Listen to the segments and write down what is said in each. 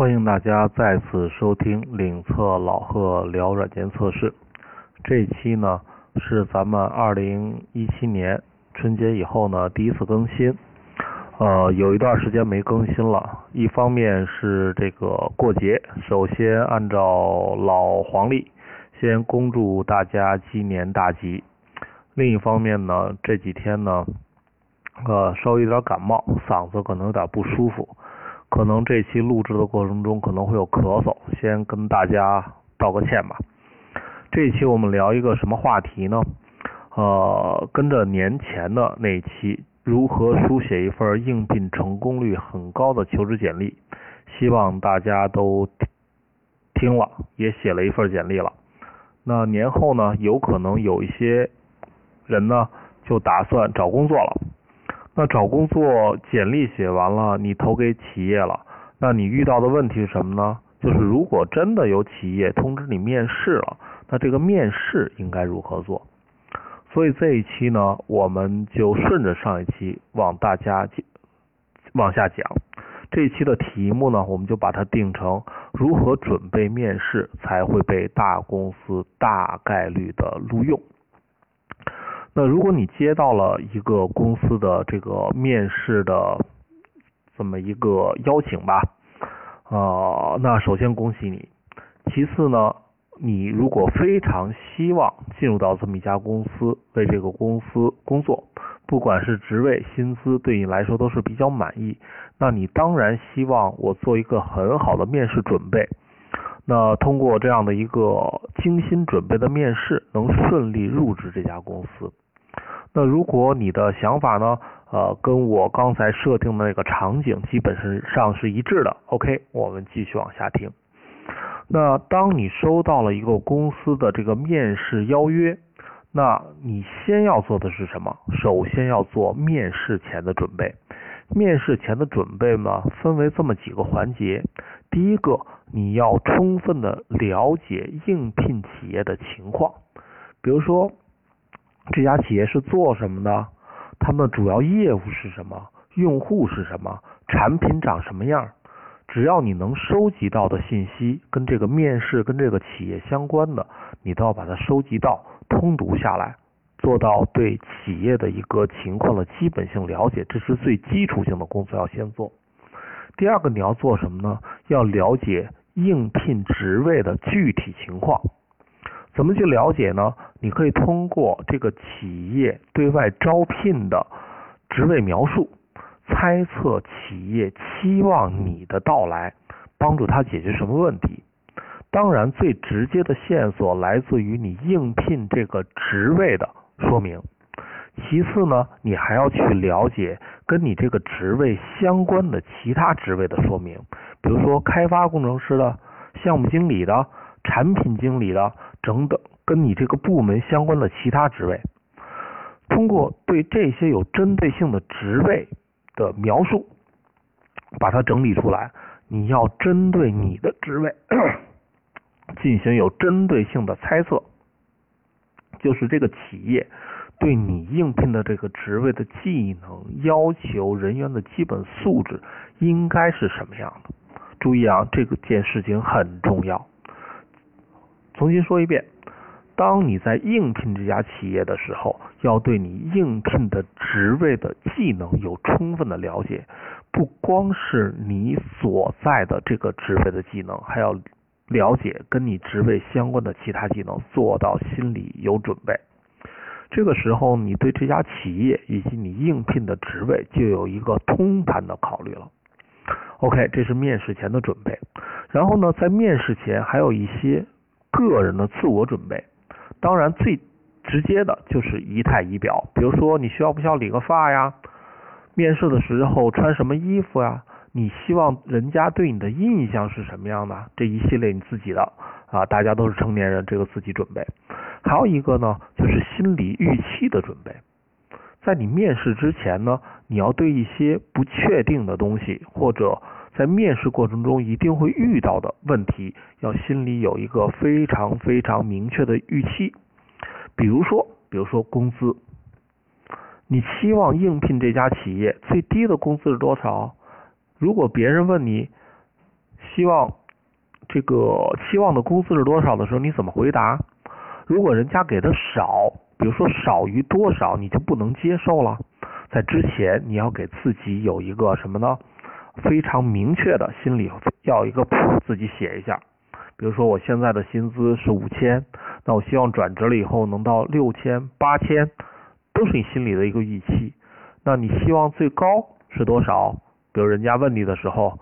欢迎大家再次收听领测老贺聊软件测试。这一期呢是咱们二零一七年春节以后呢第一次更新，呃，有一段时间没更新了。一方面是这个过节，首先按照老黄历，先恭祝大家鸡年大吉。另一方面呢，这几天呢，呃，稍微有点感冒，嗓子可能有点不舒服。可能这期录制的过程中可能会有咳嗽，先跟大家道个歉吧。这一期我们聊一个什么话题呢？呃，跟着年前的那一期，如何书写一份应聘成功率很高的求职简历？希望大家都听了，也写了一份简历了。那年后呢，有可能有一些人呢，就打算找工作了。那找工作简历写完了，你投给企业了，那你遇到的问题是什么呢？就是如果真的有企业通知你面试了，那这个面试应该如何做？所以这一期呢，我们就顺着上一期往大家往下讲。这一期的题目呢，我们就把它定成如何准备面试才会被大公司大概率的录用。那如果你接到了一个公司的这个面试的这么一个邀请吧，啊，那首先恭喜你。其次呢，你如果非常希望进入到这么一家公司，为这个公司工作，不管是职位、薪资，对你来说都是比较满意，那你当然希望我做一个很好的面试准备。那通过这样的一个精心准备的面试，能顺利入职这家公司。那如果你的想法呢，呃，跟我刚才设定的那个场景基本上是一致的，OK，我们继续往下听。那当你收到了一个公司的这个面试邀约，那你先要做的是什么？首先要做面试前的准备。面试前的准备呢，分为这么几个环节。第一个，你要充分的了解应聘企业的情况，比如说。这家企业是做什么的？他们主要业务是什么？用户是什么？产品长什么样？只要你能收集到的信息跟这个面试跟这个企业相关的，你都要把它收集到，通读下来，做到对企业的一个情况的基本性了解，这是最基础性的工作要先做。第二个你要做什么呢？要了解应聘职位的具体情况。怎么去了解呢？你可以通过这个企业对外招聘的职位描述，猜测企业期望你的到来，帮助他解决什么问题。当然，最直接的线索来自于你应聘这个职位的说明。其次呢，你还要去了解跟你这个职位相关的其他职位的说明，比如说开发工程师的、项目经理的、产品经理的。等等，跟你这个部门相关的其他职位，通过对这些有针对性的职位的描述，把它整理出来。你要针对你的职位进行有针对性的猜测，就是这个企业对你应聘的这个职位的技能要求、人员的基本素质应该是什么样的。注意啊，这个件事情很重要。重新说一遍，当你在应聘这家企业的时候，要对你应聘的职位的技能有充分的了解，不光是你所在的这个职位的技能，还要了解跟你职位相关的其他技能，做到心里有准备。这个时候，你对这家企业以及你应聘的职位就有一个通盘的考虑了。OK，这是面试前的准备。然后呢，在面试前还有一些。个人的自我准备，当然最直接的就是仪态仪表，比如说你需要不需要理个发呀？面试的时候穿什么衣服呀？你希望人家对你的印象是什么样的？这一系列你自己的啊，大家都是成年人，这个自己准备。还有一个呢，就是心理预期的准备，在你面试之前呢，你要对一些不确定的东西或者。在面试过程中一定会遇到的问题，要心里有一个非常非常明确的预期。比如说，比如说工资，你期望应聘这家企业最低的工资是多少？如果别人问你希望这个期望的工资是多少的时候，你怎么回答？如果人家给的少，比如说少于多少，你就不能接受了。在之前，你要给自己有一个什么呢？非常明确的心里要一个谱，自己写一下。比如说，我现在的薪资是五千，那我希望转职了以后能到六千、八千，都是你心里的一个预期。那你希望最高是多少？比如人家问你的时候，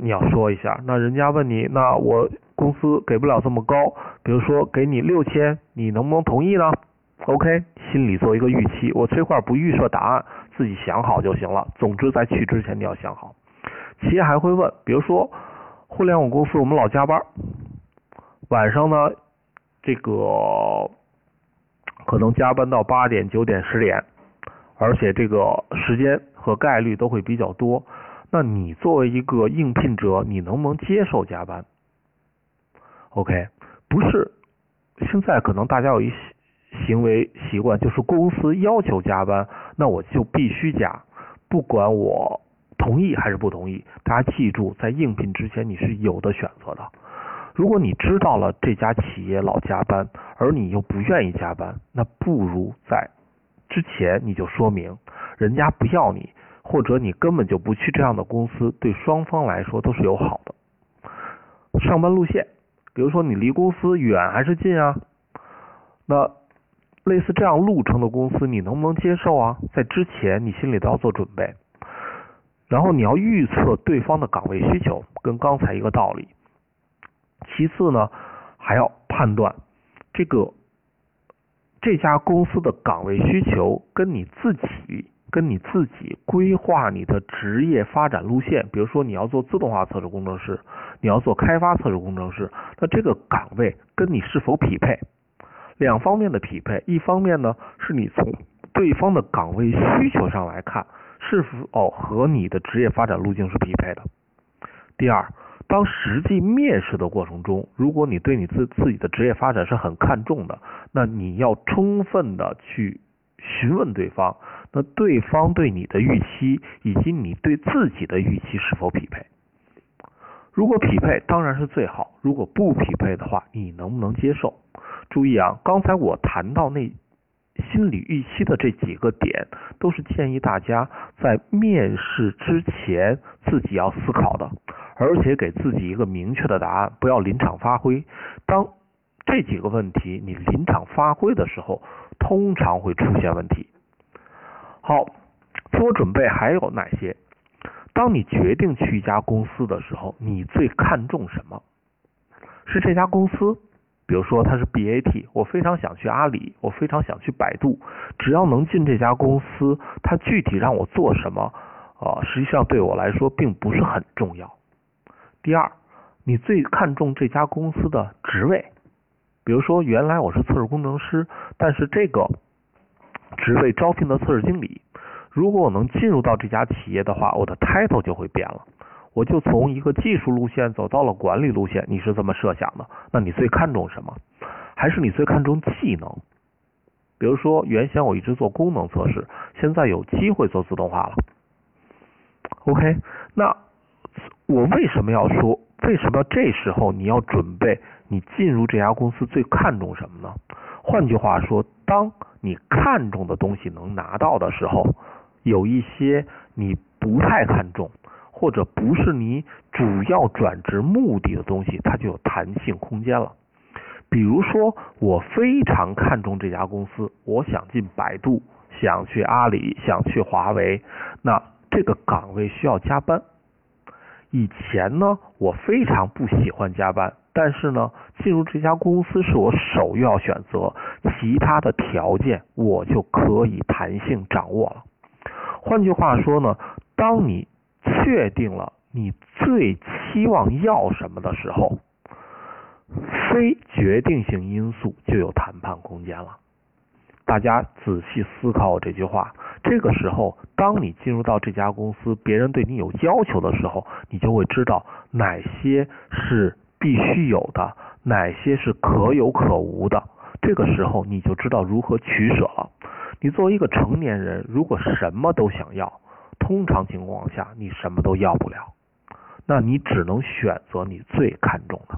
你要说一下。那人家问你，那我公司给不了这么高，比如说给你六千，你能不能同意呢？OK，心里做一个预期。我这块不预设答案，自己想好就行了。总之，在去之前你要想好。企业还会问，比如说互联网公司，我们老加班，晚上呢，这个可能加班到八点、九点、十点，而且这个时间和概率都会比较多。那你作为一个应聘者，你能不能接受加班？OK，不是，现在可能大家有一行为习惯，就是公司要求加班，那我就必须加，不管我。同意还是不同意？大家记住，在应聘之前你是有的选择的。如果你知道了这家企业老加班，而你又不愿意加班，那不如在之前你就说明，人家不要你，或者你根本就不去这样的公司，对双方来说都是友好的。上班路线，比如说你离公司远还是近啊？那类似这样路程的公司，你能不能接受啊？在之前你心里都要做准备。然后你要预测对方的岗位需求，跟刚才一个道理。其次呢，还要判断这个这家公司的岗位需求跟你自己跟你自己规划你的职业发展路线。比如说你要做自动化测试工程师，你要做开发测试工程师，那这个岗位跟你是否匹配？两方面的匹配，一方面呢是你从对方的岗位需求上来看。是否哦和你的职业发展路径是匹配的？第二，当实际面试的过程中，如果你对你自自己的职业发展是很看重的，那你要充分的去询问对方，那对方对你的预期以及你对自己的预期是否匹配？如果匹配，当然是最好；如果不匹配的话，你能不能接受？注意啊，刚才我谈到那。心理预期的这几个点，都是建议大家在面试之前自己要思考的，而且给自己一个明确的答案，不要临场发挥。当这几个问题你临场发挥的时候，通常会出现问题。好，做准备还有哪些？当你决定去一家公司的时候，你最看重什么？是这家公司？比如说它是 BAT，我非常想去阿里，我非常想去百度，只要能进这家公司，它具体让我做什么，啊，实际上对我来说并不是很重要。第二，你最看重这家公司的职位，比如说原来我是测试工程师，但是这个职位招聘的测试经理，如果我能进入到这家企业的话，我的 title 就会变了。我就从一个技术路线走到了管理路线，你是这么设想的？那你最看重什么？还是你最看重技能？比如说，原先我一直做功能测试，现在有机会做自动化了。OK，那我为什么要说？为什么这时候你要准备？你进入这家公司最看重什么呢？换句话说，当你看重的东西能拿到的时候，有一些你不太看重。或者不是你主要转职目的的东西，它就有弹性空间了。比如说，我非常看重这家公司，我想进百度，想去阿里，想去华为，那这个岗位需要加班。以前呢，我非常不喜欢加班，但是呢，进入这家公司是我首要选择，其他的条件我就可以弹性掌握了。换句话说呢，当你确定了你最期望要什么的时候，非决定性因素就有谈判空间了。大家仔细思考我这句话。这个时候，当你进入到这家公司，别人对你有要求的时候，你就会知道哪些是必须有的，哪些是可有可无的。这个时候，你就知道如何取舍了。你作为一个成年人，如果什么都想要，通常情况下，你什么都要不了。那你只能选择你最看重的。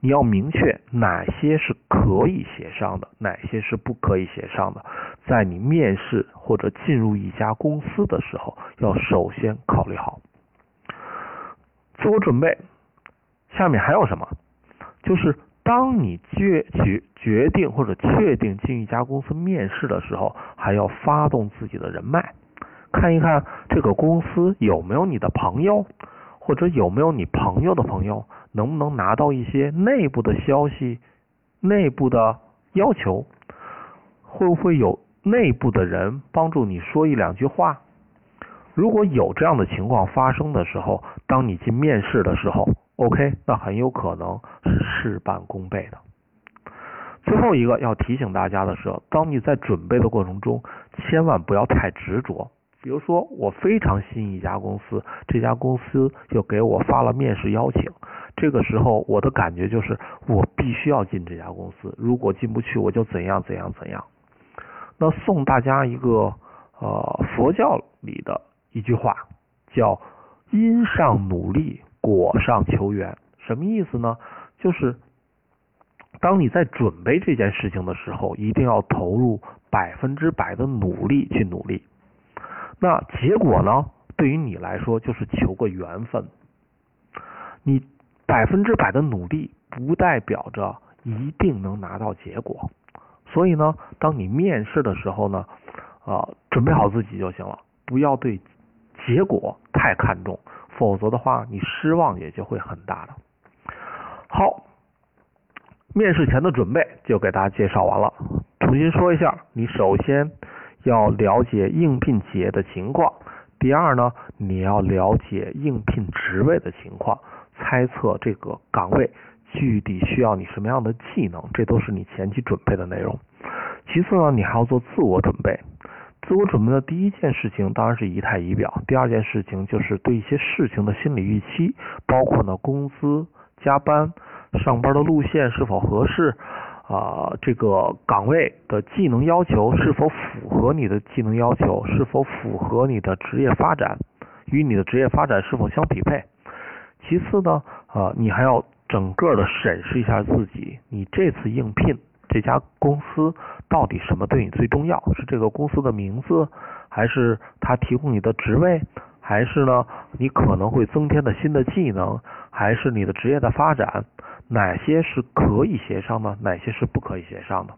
你要明确哪些是可以协商的，哪些是不可以协商的。在你面试或者进入一家公司的时候，要首先考虑好。自我准备，下面还有什么？就是当你决决决定或者确定进一家公司面试的时候，还要发动自己的人脉，看一看这个公司有没有你的朋友，或者有没有你朋友的朋友。能不能拿到一些内部的消息、内部的要求？会不会有内部的人帮助你说一两句话？如果有这样的情况发生的时候，当你进面试的时候，OK，那很有可能是事半功倍的。最后一个要提醒大家的是，当你在准备的过程中，千万不要太执着。比如说，我非常信一家公司，这家公司就给我发了面试邀请。这个时候，我的感觉就是我必须要进这家公司，如果进不去，我就怎样怎样怎样。那送大家一个呃佛教里的一句话，叫“因上努力，果上求圆”。什么意思呢？就是当你在准备这件事情的时候，一定要投入百分之百的努力去努力。那结果呢？对于你来说，就是求个缘分。你。百分之百的努力不代表着一定能拿到结果，所以呢，当你面试的时候呢，啊，准备好自己就行了，不要对结果太看重，否则的话，你失望也就会很大的。好，面试前的准备就给大家介绍完了。重新说一下，你首先要了解应聘企业的情况，第二呢，你要了解应聘职位的情况。猜测这个岗位具体需要你什么样的技能，这都是你前期准备的内容。其次呢，你还要做自我准备。自我准备的第一件事情当然是仪态仪表，第二件事情就是对一些事情的心理预期，包括呢工资、加班、上班的路线是否合适啊，这个岗位的技能要求是否符合你的技能要求，是否符合你的职业发展，与你的职业发展是否相匹配。其次呢，呃，你还要整个的审视一下自己，你这次应聘这家公司到底什么对你最重要？是这个公司的名字，还是他提供你的职位，还是呢你可能会增添的新的技能，还是你的职业的发展？哪些是可以协商的？哪些是不可以协商的？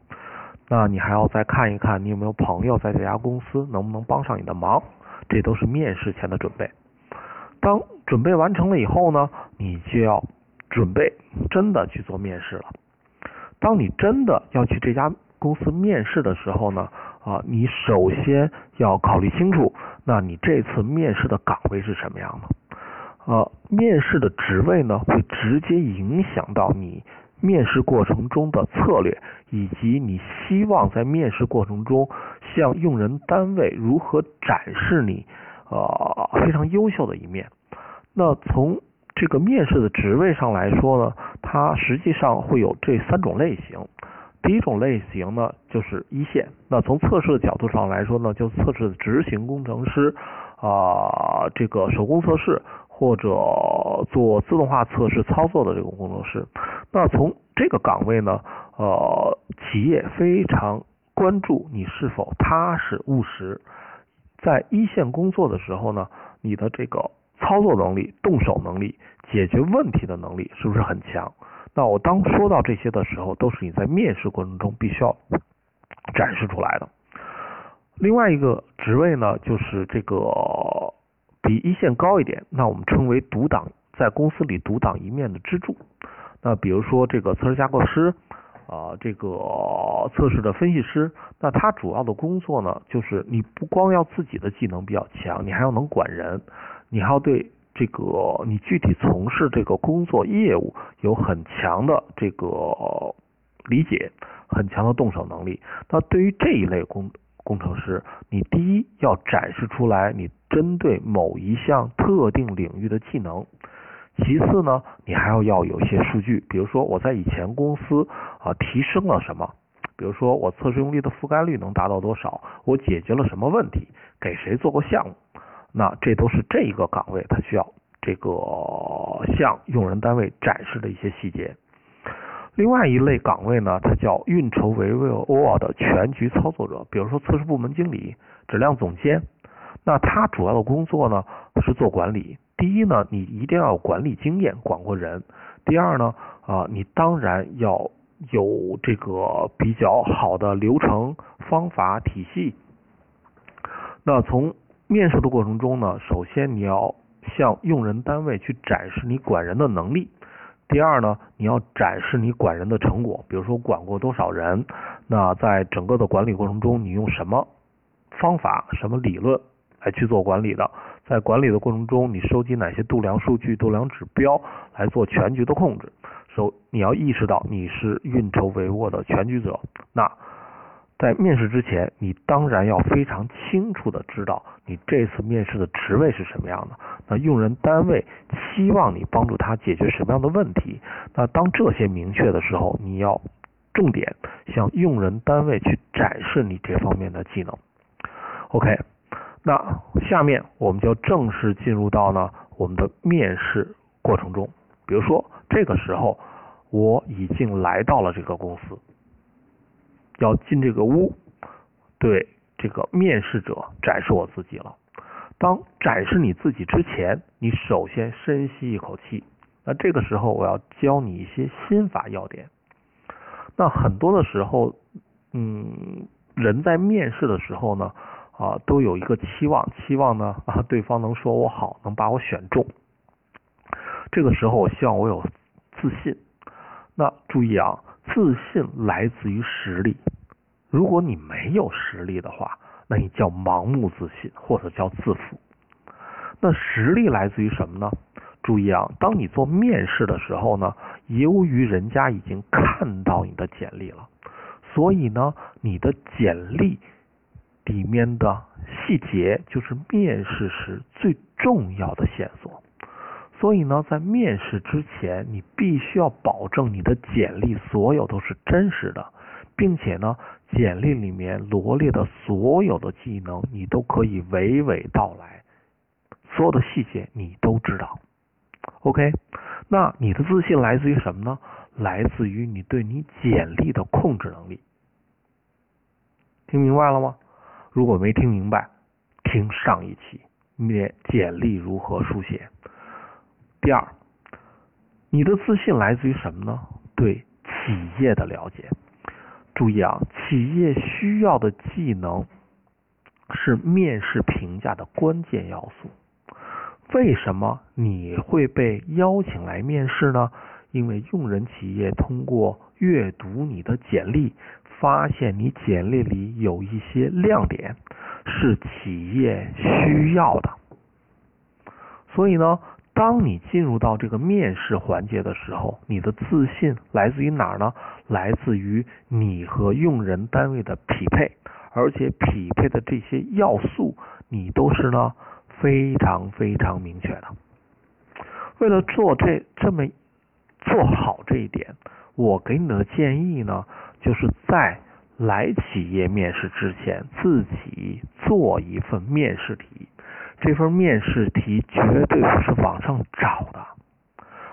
那你还要再看一看，你有没有朋友在这家公司能不能帮上你的忙？这都是面试前的准备。当准备完成了以后呢，你就要准备真的去做面试了。当你真的要去这家公司面试的时候呢，啊，你首先要考虑清楚，那你这次面试的岗位是什么样的？呃，面试的职位呢，会直接影响到你面试过程中的策略，以及你希望在面试过程中向用人单位如何展示你呃非常优秀的一面。那从这个面试的职位上来说呢，它实际上会有这三种类型。第一种类型呢，就是一线。那从测试的角度上来说呢，就测试执行工程师啊，这个手工测试或者做自动化测试操作的这个工程师。那从这个岗位呢，呃，企业非常关注你是否踏实务实。在一线工作的时候呢，你的这个。操作能力、动手能力、解决问题的能力是不是很强？那我当说到这些的时候，都是你在面试过程中必须要展示出来的。另外一个职位呢，就是这个比一线高一点，那我们称为独挡，在公司里独挡一面的支柱。那比如说这个测试架构师啊，这个测试的分析师，那他主要的工作呢，就是你不光要自己的技能比较强，你还要能管人。你还要对这个你具体从事这个工作业务有很强的这个理解，很强的动手能力。那对于这一类工工程师，你第一要展示出来你针对某一项特定领域的技能，其次呢，你还要要有一些数据，比如说我在以前公司啊提升了什么，比如说我测试用力的覆盖率能达到多少，我解决了什么问题，给谁做过项目。那这都是这一个岗位他需要这个向用人单位展示的一些细节。另外一类岗位呢，它叫运筹帷幄的全局操作者，比如说测试部门经理、质量总监。那他主要的工作呢是做管理。第一呢，你一定要有管理经验，管过人；第二呢，啊，你当然要有这个比较好的流程、方法、体系。那从面试的过程中呢，首先你要向用人单位去展示你管人的能力。第二呢，你要展示你管人的成果，比如说管过多少人。那在整个的管理过程中，你用什么方法、什么理论来去做管理的？在管理的过程中，你收集哪些度量数据、度量指标来做全局的控制？首，你要意识到你是运筹帷幄的全局者。那在面试之前，你当然要非常清楚的知道你这次面试的职位是什么样的。那用人单位希望你帮助他解决什么样的问题？那当这些明确的时候，你要重点向用人单位去展示你这方面的技能。OK，那下面我们就正式进入到呢我们的面试过程中。比如说，这个时候我已经来到了这个公司。要进这个屋，对这个面试者展示我自己了。当展示你自己之前，你首先深吸一口气。那这个时候，我要教你一些心法要点。那很多的时候，嗯，人在面试的时候呢，啊，都有一个期望，期望呢啊，对方能说我好，能把我选中。这个时候，我希望我有自信。那注意啊。自信来自于实力。如果你没有实力的话，那你叫盲目自信，或者叫自负。那实力来自于什么呢？注意啊，当你做面试的时候呢，由于人家已经看到你的简历了，所以呢，你的简历里面的细节就是面试时最重要的线索。所以呢，在面试之前，你必须要保证你的简历所有都是真实的，并且呢，简历里面罗列的所有的技能，你都可以娓娓道来，所有的细节你都知道。OK，那你的自信来自于什么呢？来自于你对你简历的控制能力。听明白了吗？如果没听明白，听上一期面简历如何书写。第二，你的自信来自于什么呢？对企业的了解。注意啊，企业需要的技能是面试评价的关键要素。为什么你会被邀请来面试呢？因为用人企业通过阅读你的简历，发现你简历里有一些亮点是企业需要的。所以呢？当你进入到这个面试环节的时候，你的自信来自于哪儿呢？来自于你和用人单位的匹配，而且匹配的这些要素，你都是呢非常非常明确的。为了做这这么做好这一点，我给你的建议呢，就是在来企业面试之前，自己做一份面试题。这份面试题绝对不是网上找的，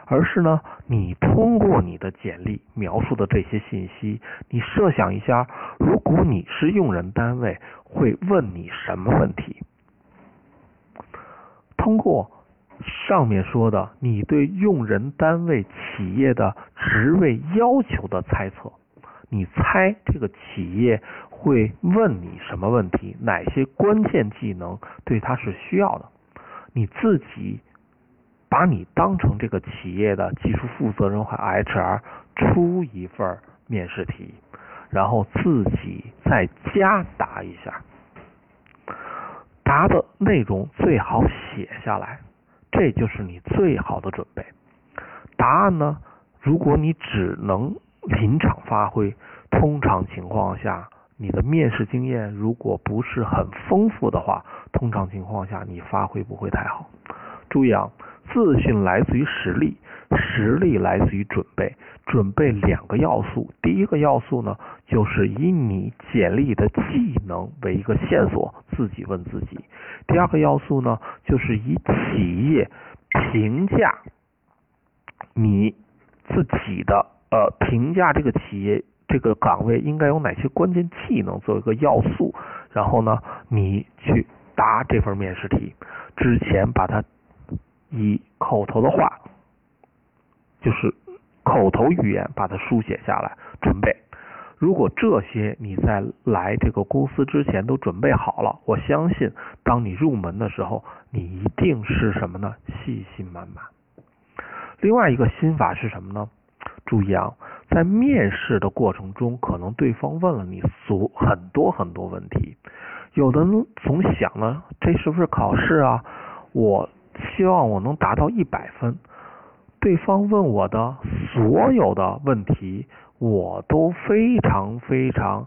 而是呢，你通过你的简历描述的这些信息，你设想一下，如果你是用人单位，会问你什么问题？通过上面说的，你对用人单位企业的职位要求的猜测，你猜这个企业？会问你什么问题？哪些关键技能对他是需要的？你自己把你当成这个企业的技术负责人和 HR，出一份面试题，然后自己在家答一下，答的内容最好写下来，这就是你最好的准备。答案呢？如果你只能临场发挥，通常情况下。你的面试经验如果不是很丰富的话，通常情况下你发挥不会太好。注意啊，自信来自于实力，实力来自于准备。准备两个要素，第一个要素呢，就是以你简历的技能为一个线索，自己问自己；第二个要素呢，就是以企业评价你自己的呃评价这个企业这个岗位应该有哪些关键技能做一个要素，然后呢，你去答这份面试题之前，把它以口头的话，就是口头语言把它书写下来，准备。如果这些你在来这个公司之前都准备好了，我相信当你入门的时候，你一定是什么呢？信心满满。另外一个心法是什么呢？注意啊，在面试的过程中，可能对方问了你所很多很多问题，有的人总想呢，这是不是考试啊？我希望我能达到一百分。对方问我的所有的问题。我都非常非常，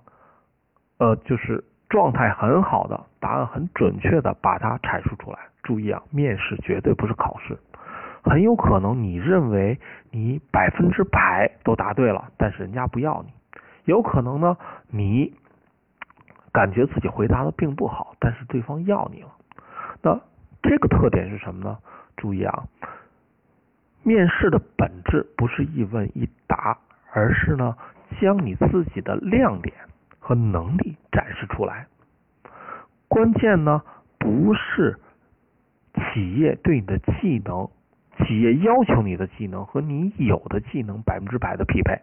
呃，就是状态很好的，答案很准确的把它阐述出来。注意啊，面试绝对不是考试，很有可能你认为你百分之百都答对了，但是人家不要你；有可能呢，你感觉自己回答的并不好，但是对方要你了。那这个特点是什么呢？注意啊，面试的本质不是一问一答。而是呢，将你自己的亮点和能力展示出来。关键呢，不是企业对你的技能，企业要求你的技能和你有的技能百分之百的匹配，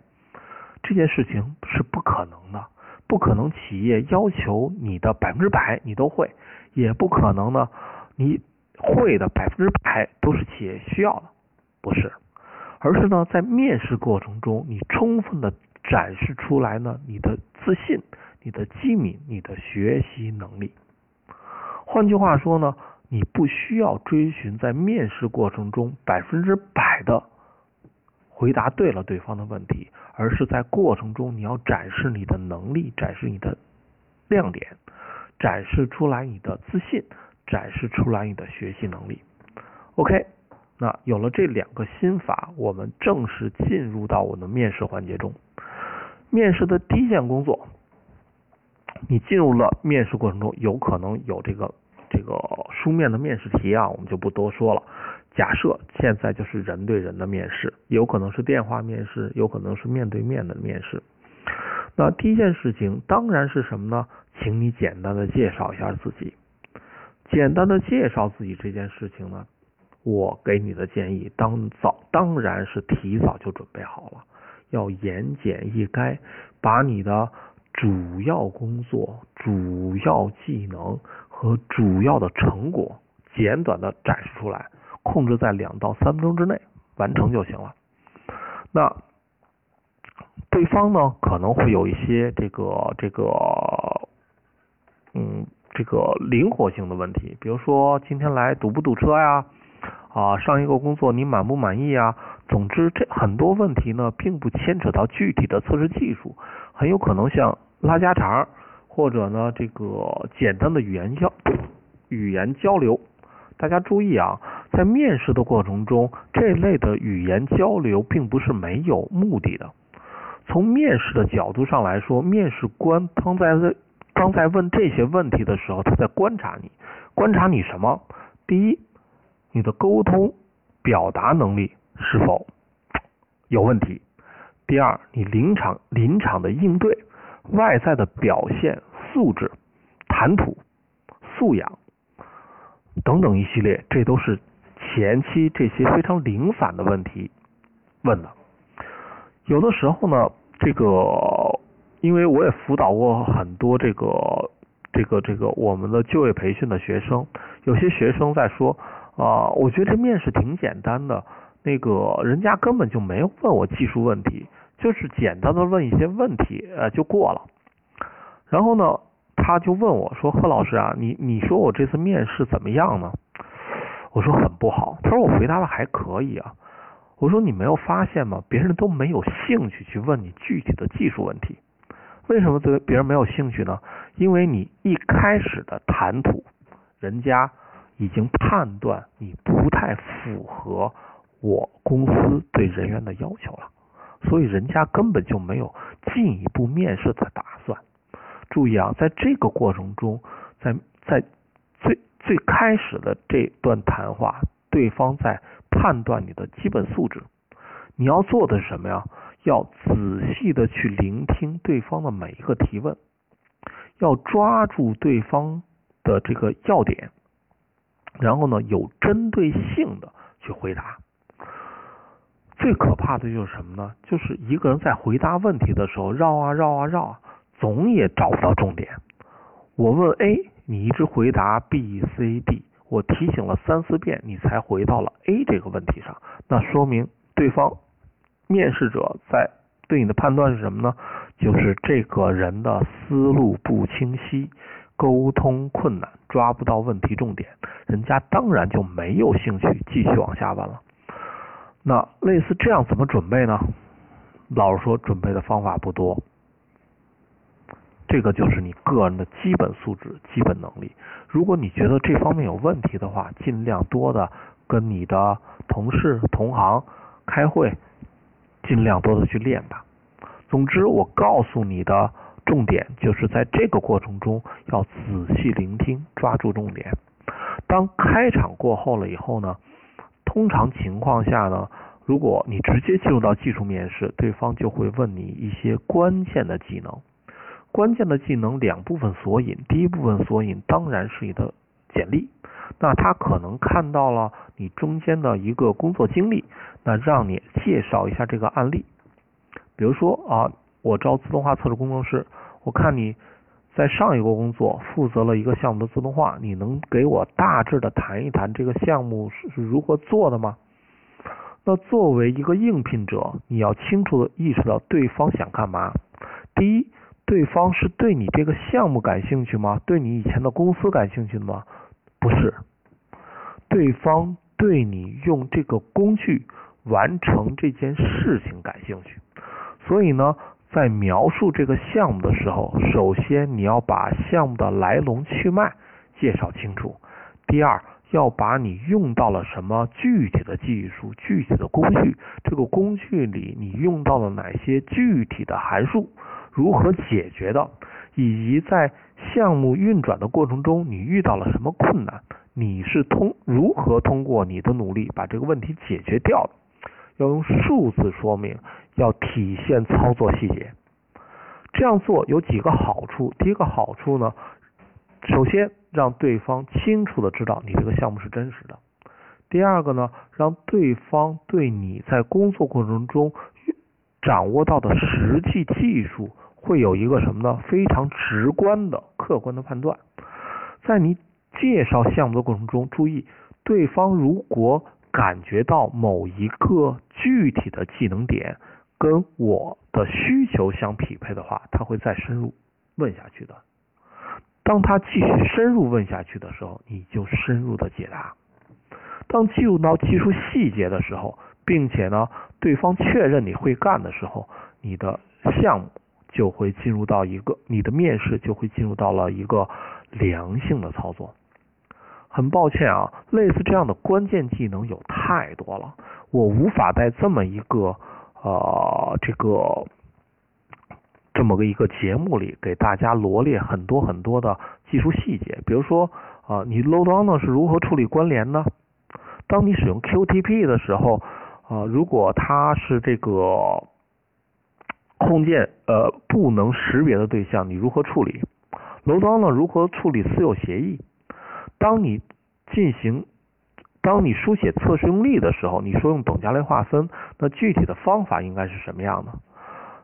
这件事情是不可能的。不可能企业要求你的百分之百你都会，也不可能呢，你会的百分之百都是企业需要的，不是。而是呢，在面试过程中，你充分的展示出来呢，你的自信、你的机敏、你的学习能力。换句话说呢，你不需要追寻在面试过程中百分之百的回答对了对方的问题，而是在过程中你要展示你的能力，展示你的亮点，展示出来你的自信，展示出来你的学习能力。OK。那有了这两个心法，我们正式进入到我们的面试环节中。面试的第一件工作，你进入了面试过程中，有可能有这个这个书面的面试题啊，我们就不多说了。假设现在就是人对人的面试，有可能是电话面试，有可能是面对面的面试。那第一件事情当然是什么呢？请你简单的介绍一下自己。简单的介绍自己这件事情呢？我给你的建议，当早当然是提早就准备好了，要言简意赅，把你的主要工作、主要技能和主要的成果简短的展示出来，控制在两到三分钟之内完成就行了。那对方呢可能会有一些这个这个，嗯，这个灵活性的问题，比如说今天来堵不堵车呀？啊，上一个工作你满不满意啊？总之，这很多问题呢，并不牵扯到具体的测试技术，很有可能像拉家常，或者呢这个简单的语言交语言交流。大家注意啊，在面试的过程中，这类的语言交流并不是没有目的的。从面试的角度上来说，面试官刚在刚在问这些问题的时候，他在观察你，观察你什么？第一。你的沟通表达能力是否有问题？第二，你临场临场的应对、外在的表现、素质、谈吐、素养等等一系列，这都是前期这些非常零散的问题问的。有的时候呢，这个因为我也辅导过很多这个这个这个我们的就业培训的学生，有些学生在说。啊，我觉得这面试挺简单的，那个人家根本就没有问我技术问题，就是简单的问一些问题，呃，就过了。然后呢，他就问我说：“贺老师啊，你你说我这次面试怎么样呢？”我说：“很不好。”他说：“我回答的还可以啊。”我说：“你没有发现吗？别人都没有兴趣去问你具体的技术问题，为什么对别人没有兴趣呢？因为你一开始的谈吐，人家。”已经判断你不太符合我公司对人员的要求了，所以人家根本就没有进一步面试的打算。注意啊，在这个过程中，在在最最开始的这段谈话，对方在判断你的基本素质。你要做的是什么呀？要仔细的去聆听对方的每一个提问，要抓住对方的这个要点，然后呢，有针对性的去回答。最可怕的就是什么呢？就是一个人在回答问题的时候绕啊绕啊绕啊，总也找不到重点。我问 A，你一直回答 B、C、D，我提醒了三四遍，你才回到了 A 这个问题上，那说明对方面试者在对你的判断是什么呢？就是这个人的思路不清晰，沟通困难，抓不到问题重点，人家当然就没有兴趣继续往下问了。那类似这样怎么准备呢？老实说，准备的方法不多。这个就是你个人的基本素质、基本能力。如果你觉得这方面有问题的话，尽量多的跟你的同事、同行开会，尽量多的去练吧。总之，我告诉你的重点就是在这个过程中要仔细聆听，抓住重点。当开场过后了以后呢？通常情况下呢，如果你直接进入到技术面试，对方就会问你一些关键的技能。关键的技能两部分索引，第一部分索引当然是你的简历，那他可能看到了你中间的一个工作经历，那让你介绍一下这个案例。比如说啊，我招自动化测试工程师，我看你。在上一个工作负责了一个项目的自动化，你能给我大致的谈一谈这个项目是如何做的吗？那作为一个应聘者，你要清楚的意识到对方想干嘛。第一，对方是对你这个项目感兴趣吗？对你以前的公司感兴趣的吗？不是，对方对你用这个工具完成这件事情感兴趣。所以呢？在描述这个项目的时候，首先你要把项目的来龙去脉介绍清楚。第二，要把你用到了什么具体的技术、具体的工具，这个工具里你用到了哪些具体的函数，如何解决的，以及在项目运转的过程中你遇到了什么困难，你是通如何通过你的努力把这个问题解决掉的。要用数字说明，要体现操作细节。这样做有几个好处。第一个好处呢，首先让对方清楚的知道你这个项目是真实的。第二个呢，让对方对你在工作过程中掌握到的实际技术会有一个什么呢？非常直观的客观的判断。在你介绍项目的过程中，注意对方如果。感觉到某一个具体的技能点跟我的需求相匹配的话，他会再深入问下去的。当他继续深入问下去的时候，你就深入的解答。当进入到技术细节的时候，并且呢，对方确认你会干的时候，你的项目就会进入到一个，你的面试就会进入到了一个良性的操作。很抱歉啊，类似这样的关键技能有太多了，我无法在这么一个呃这个这么个一个节目里给大家罗列很多很多的技术细节。比如说啊，你 load on 呢是如何处理关联呢？当你使用 QTP 的时候啊，如果它是这个控件呃不能识别的对象，你如何处理楼装呢如何处理私有协议？当你进行，当你书写测试用例的时候，你说用等价类划分，那具体的方法应该是什么样的？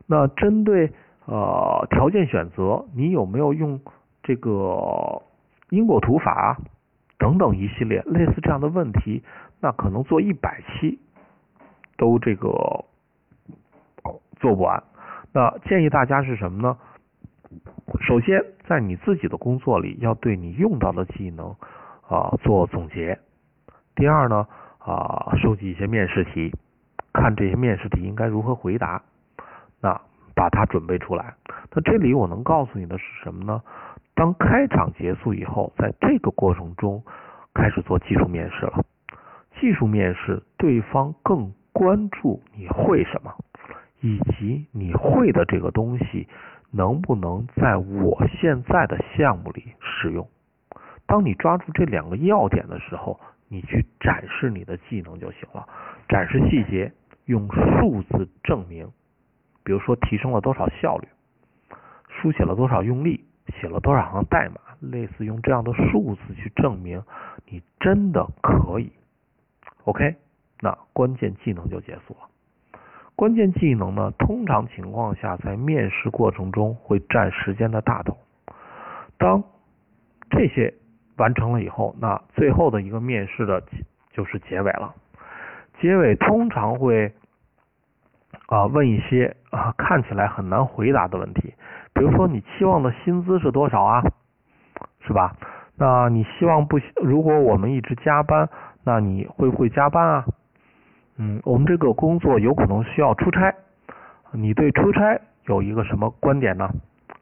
那针对呃条件选择，你有没有用这个因果图法等等一系列类似这样的问题？那可能做一百期都这个做不完。那建议大家是什么呢？首先，在你自己的工作里，要对你用到的技能啊做总结。第二呢，啊收集一些面试题，看这些面试题应该如何回答，那把它准备出来。那这里我能告诉你的是什么呢？当开场结束以后，在这个过程中开始做技术面试了。技术面试，对方更关注你会什么，以及你会的这个东西。能不能在我现在的项目里使用？当你抓住这两个要点的时候，你去展示你的技能就行了，展示细节，用数字证明，比如说提升了多少效率，书写了多少用力，写了多少行代码，类似用这样的数字去证明你真的可以。OK，那关键技能就结束了。关键技能呢，通常情况下在面试过程中会占时间的大头。当这些完成了以后，那最后的一个面试的就是结尾了。结尾通常会啊问一些啊看起来很难回答的问题，比如说你期望的薪资是多少啊，是吧？那你希望不？如果我们一直加班，那你会不会加班啊？嗯，我们这个工作有可能需要出差，你对出差有一个什么观点呢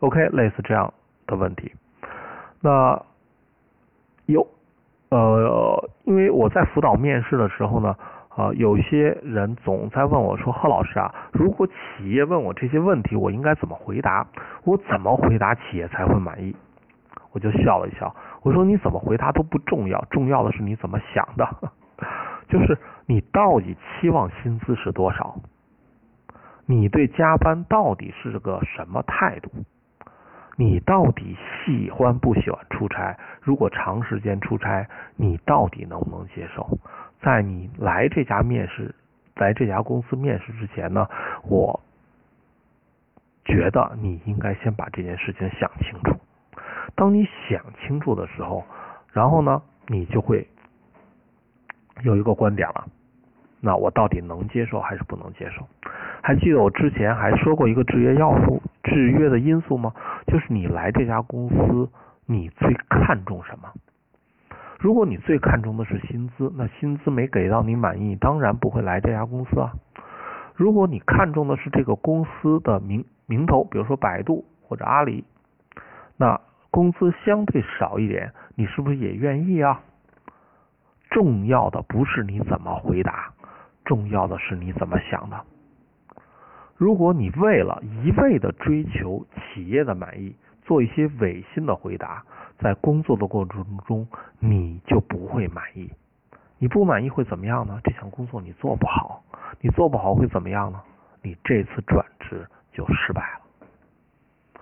？OK，类似这样的问题。那有呃，因为我在辅导面试的时候呢，啊，有些人总在问我说：“贺老师啊，如果企业问我这些问题，我应该怎么回答？我怎么回答企业才会满意？”我就笑了一笑，我说：“你怎么回答都不重要，重要的是你怎么想的。就是你到底期望薪资是多少？你对加班到底是个什么态度？”你到底喜欢不喜欢出差？如果长时间出差，你到底能不能接受？在你来这家面试，来这家公司面试之前呢，我觉得你应该先把这件事情想清楚。当你想清楚的时候，然后呢，你就会有一个观点了。那我到底能接受还是不能接受？还记得我之前还说过一个制约要素、制约的因素吗？就是你来这家公司，你最看重什么？如果你最看重的是薪资，那薪资没给到你满意，当然不会来这家公司啊。如果你看重的是这个公司的名名头，比如说百度或者阿里，那工资相对少一点，你是不是也愿意啊？重要的不是你怎么回答。重要的是你怎么想的。如果你为了一味的追求企业的满意，做一些违心的回答，在工作的过程中你就不会满意。你不满意会怎么样呢？这项工作你做不好，你做不好会怎么样呢？你这次转职就失败了。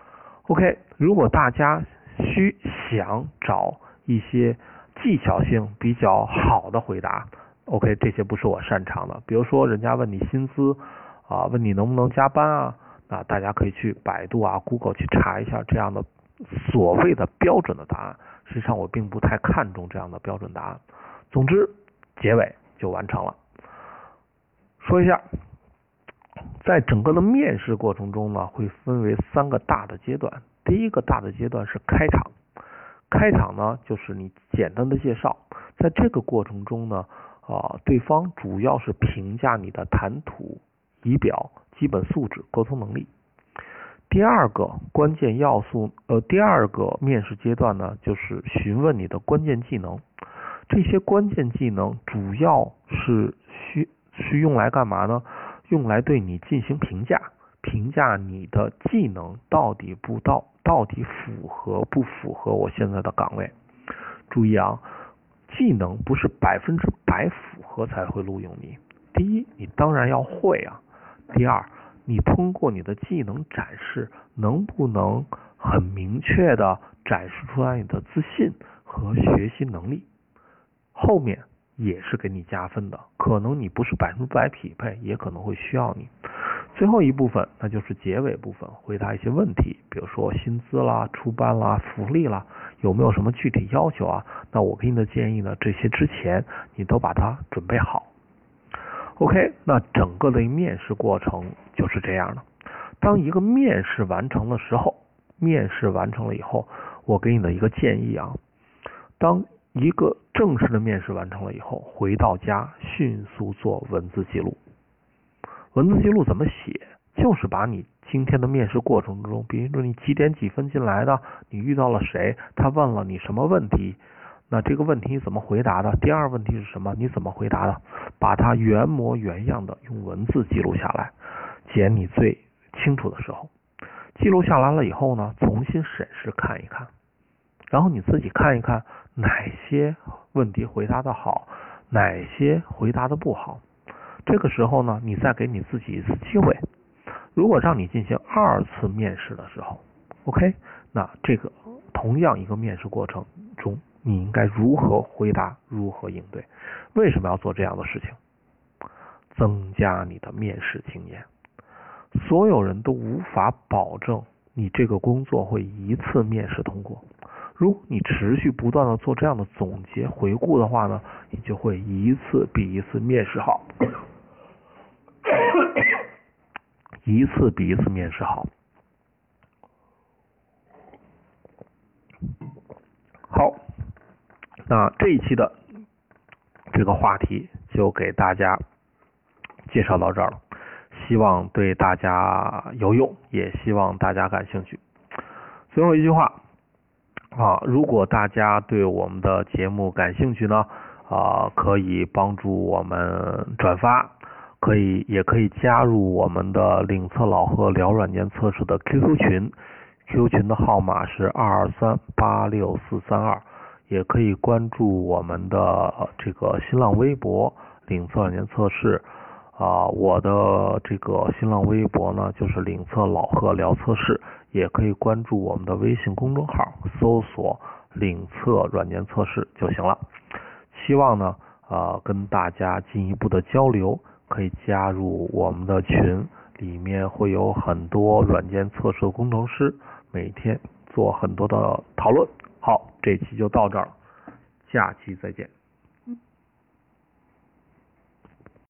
OK，如果大家需想找一些技巧性比较好的回答。OK，这些不是我擅长的。比如说，人家问你薪资啊，问你能不能加班啊，那大家可以去百度啊、Google 去查一下这样的所谓的标准的答案。实际上，我并不太看重这样的标准答案。总之，结尾就完成了。说一下，在整个的面试过程中呢，会分为三个大的阶段。第一个大的阶段是开场，开场呢就是你简单的介绍，在这个过程中呢。啊，对方主要是评价你的谈吐、仪表、基本素质、沟通能力。第二个关键要素，呃，第二个面试阶段呢，就是询问你的关键技能。这些关键技能主要是需是用来干嘛呢？用来对你进行评价，评价你的技能到底不到，到底符合不符合我现在的岗位。注意啊。技能不是百分之百符合才会录用你。第一，你当然要会啊。第二，你通过你的技能展示，能不能很明确的展示出来你的自信和学习能力？后面也是给你加分的。可能你不是百分之百匹配，也可能会需要你。最后一部分，那就是结尾部分，回答一些问题，比如说薪资啦、出班啦、福利啦，有没有什么具体要求啊？那我给你的建议呢，这些之前你都把它准备好。OK，那整个的面试过程就是这样的。当一个面试完成的时候，面试完成了以后，我给你的一个建议啊，当一个正式的面试完成了以后，回到家迅速做文字记录。文字记录怎么写？就是把你今天的面试过程中，比如说你几点几分进来的，你遇到了谁，他问了你什么问题，那这个问题怎么回答的？第二问题是什么？你怎么回答的？把它原模原样的用文字记录下来，捡你最清楚的时候，记录下来了以后呢，重新审视看一看，然后你自己看一看哪些问题回答的好，哪些回答的不好。这个时候呢，你再给你自己一次机会。如果让你进行二次面试的时候，OK，那这个同样一个面试过程中，你应该如何回答，如何应对？为什么要做这样的事情？增加你的面试经验。所有人都无法保证你这个工作会一次面试通过。如果你持续不断的做这样的总结回顾的话呢，你就会一次比一次面试好，一次比一次面试好。好，那这一期的这个话题就给大家介绍到这儿了。希望对大家有用，也希望大家感兴趣。最后一句话啊，如果大家对我们的节目感兴趣呢，啊，可以帮助我们转发，可以也可以加入我们的领测老贺聊软件测试的 QQ 群，QQ 群的号码是二二三八六四三二，也可以关注我们的这个新浪微博领测软件测试。啊，我的这个新浪微博呢，就是领测老贺聊测试，也可以关注我们的微信公众号，搜索领测软件测试就行了。希望呢，啊，跟大家进一步的交流，可以加入我们的群，里面会有很多软件测试工程师，每天做很多的讨论。好，这期就到这儿，下期再见。